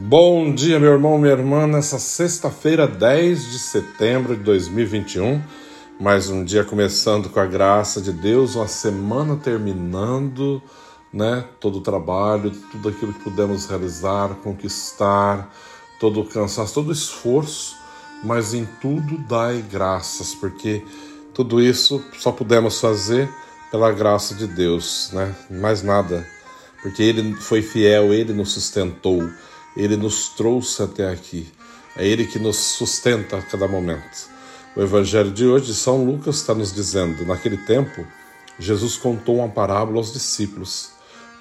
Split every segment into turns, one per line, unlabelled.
Bom dia, meu irmão, minha irmã, nessa sexta-feira, 10 de setembro de 2021. Mais um dia começando com a graça de Deus, uma semana terminando, né? Todo o trabalho, tudo aquilo que pudemos realizar, conquistar, todo o cansaço, todo o esforço, mas em tudo dai graças, porque tudo isso só pudemos fazer pela graça de Deus, né? Mais nada, porque Ele foi fiel, Ele nos sustentou. Ele nos trouxe até aqui. É Ele que nos sustenta a cada momento. O Evangelho de hoje, São Lucas, está nos dizendo: naquele tempo, Jesus contou uma parábola aos discípulos.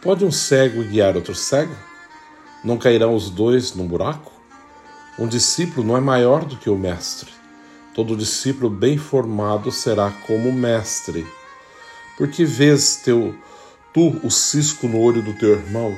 Pode um cego guiar outro cego? Não cairão os dois num buraco? Um discípulo não é maior do que o mestre. Todo discípulo bem formado será como o mestre. Porque vês teu, tu o cisco no olho do teu irmão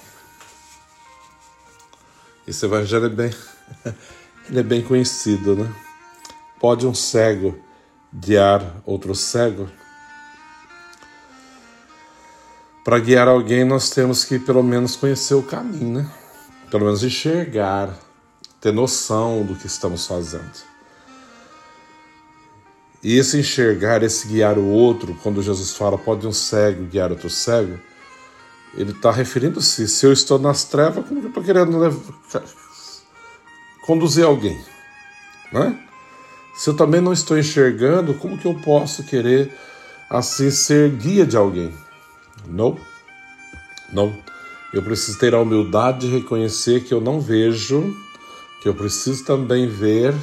Esse evangelho é bem, ele é bem conhecido, né? Pode um cego guiar outro cego? Para guiar alguém, nós temos que pelo menos conhecer o caminho, né? Pelo menos enxergar, ter noção do que estamos fazendo. E esse enxergar, esse guiar o outro, quando Jesus fala, pode um cego guiar outro cego, ele está referindo-se, se eu estou nas trevas, como que eu estou querendo conduzir alguém? Né? Se eu também não estou enxergando, como que eu posso querer assim ser guia de alguém? Não, não. Eu preciso ter a humildade de reconhecer que eu não vejo, que eu preciso também ver,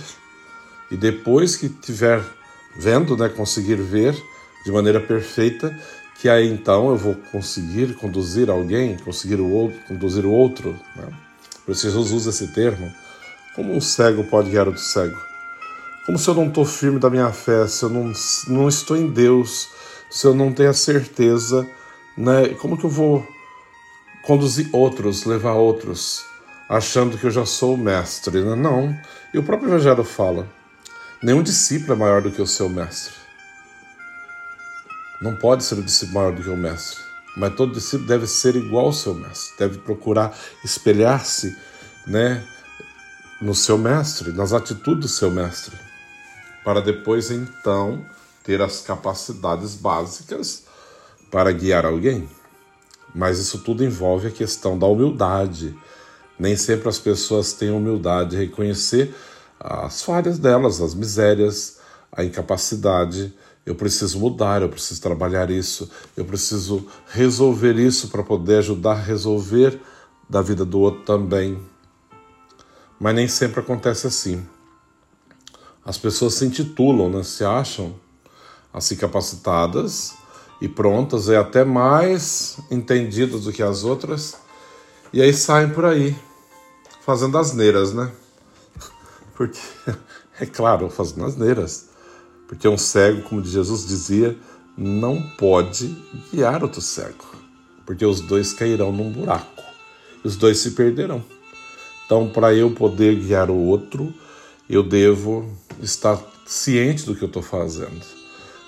e depois que tiver vendo, né, conseguir ver de maneira perfeita, que aí então eu vou conseguir conduzir alguém, conseguir o outro, conduzir o outro. Né? Por isso Jesus usa esse termo. Como um cego pode guiar outro cego? Como se eu não estou firme da minha fé, se eu não, não estou em Deus, se eu não tenho a certeza, né? como que eu vou conduzir outros, levar outros, achando que eu já sou o mestre? Né? Não. E o próprio Evangelho fala: nenhum discípulo é maior do que o seu mestre. Não pode ser o discípulo maior do que o mestre, mas todo discípulo deve ser igual ao seu mestre, deve procurar espelhar-se, né, no seu mestre, nas atitudes do seu mestre, para depois então ter as capacidades básicas para guiar alguém. Mas isso tudo envolve a questão da humildade. Nem sempre as pessoas têm humildade de reconhecer as falhas delas, as misérias, a incapacidade eu preciso mudar, eu preciso trabalhar isso, eu preciso resolver isso para poder ajudar a resolver da vida do outro também. Mas nem sempre acontece assim. As pessoas se intitulam, né? se acham assim capacitadas e prontas, e até mais entendidas do que as outras, e aí saem por aí, fazendo asneiras, né? Porque, é claro, fazendo asneiras porque um cego, como Jesus dizia, não pode guiar outro cego, porque os dois cairão num buraco, os dois se perderão. Então, para eu poder guiar o outro, eu devo estar ciente do que eu estou fazendo.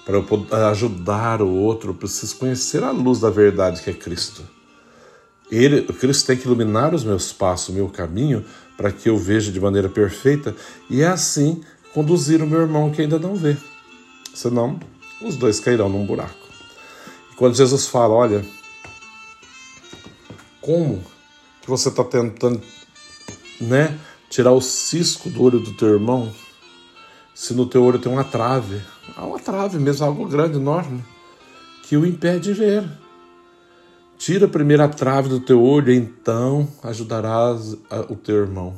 Para eu poder ajudar o outro, eu preciso conhecer a luz da verdade que é Cristo. Ele, Cristo tem que iluminar os meus passos, o meu caminho, para que eu veja de maneira perfeita e é assim conduzir o meu irmão que ainda não vê senão os dois cairão num buraco. E quando Jesus fala, olha, como que você está tentando, né, tirar o cisco do olho do teu irmão, se no teu olho tem uma trave, há uma trave mesmo, algo grande, enorme, que o impede de ver. Tira a trave do teu olho, então ajudarás o teu irmão.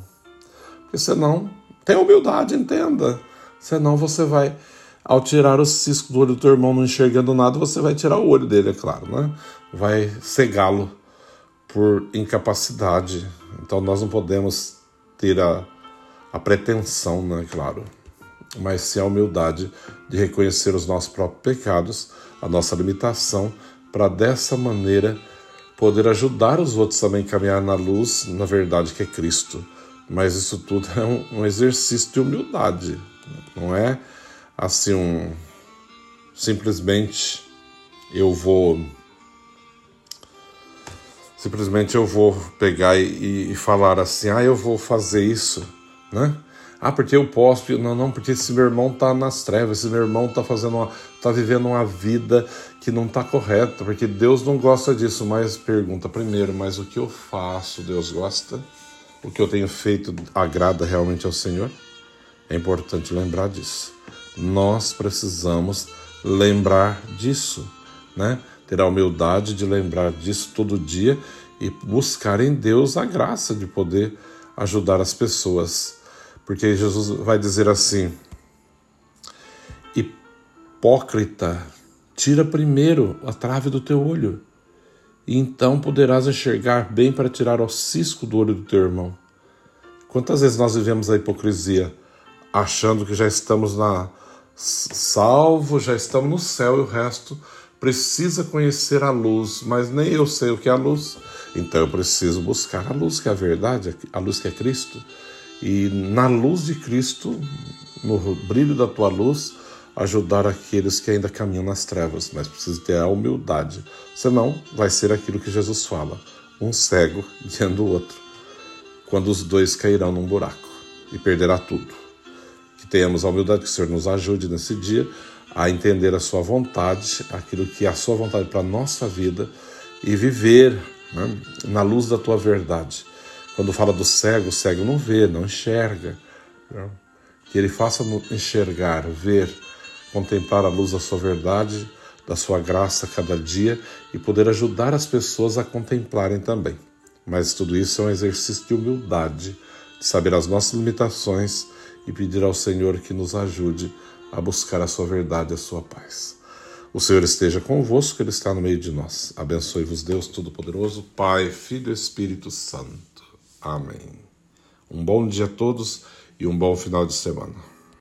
Porque senão, tem humildade, entenda. Senão você vai ao tirar o cisco do olho do teu irmão não enxergando nada, você vai tirar o olho dele, é claro, né? Vai cegá-lo por incapacidade. Então nós não podemos ter a, a pretensão, né, claro, mas sim a humildade de reconhecer os nossos próprios pecados, a nossa limitação, para dessa maneira poder ajudar os outros também a caminhar na luz, na verdade que é Cristo. Mas isso tudo é um, um exercício de humildade, não é assim um simplesmente eu vou simplesmente eu vou pegar e, e, falar assim, ah, eu vou fazer isso, né? Ah, porque eu posso, não, não, porque esse meu irmão tá nas trevas, esse meu irmão tá fazendo uma, tá vivendo uma vida que não tá correta, porque Deus não gosta disso, mas pergunta primeiro, mas o que eu faço, Deus gosta? O que eu tenho feito agrada realmente ao Senhor? É importante lembrar disso. Nós precisamos lembrar disso, né? Ter a humildade de lembrar disso todo dia e buscar em Deus a graça de poder ajudar as pessoas. Porque Jesus vai dizer assim: Hipócrita, tira primeiro a trave do teu olho, e então poderás enxergar bem para tirar o cisco do olho do teu irmão. Quantas vezes nós vivemos a hipocrisia, achando que já estamos na salvo, já estamos no céu e o resto precisa conhecer a luz, mas nem eu sei o que é a luz, então eu preciso buscar a luz que é a verdade, a luz que é Cristo. E na luz de Cristo, no brilho da tua luz, ajudar aqueles que ainda caminham nas trevas, mas precisa ter a humildade, senão vai ser aquilo que Jesus fala: um cego guiando o outro, quando os dois cairão num buraco e perderá tudo tenhamos a humildade que o Senhor nos ajude nesse dia a entender a Sua vontade, aquilo que é a Sua vontade para a nossa vida e viver né, na luz da Tua verdade. Quando fala do cego, o cego não vê, não enxerga. Né? Que ele faça enxergar, ver, contemplar a luz da Sua verdade, da Sua graça cada dia e poder ajudar as pessoas a contemplarem também. Mas tudo isso é um exercício de humildade, de saber as nossas limitações e pedir ao Senhor que nos ajude a buscar a sua verdade e a sua paz. O Senhor esteja convosco, Ele está no meio de nós. Abençoe-vos, Deus Todo-Poderoso, Pai, Filho e Espírito Santo. Amém. Um bom dia a todos e um bom final de semana.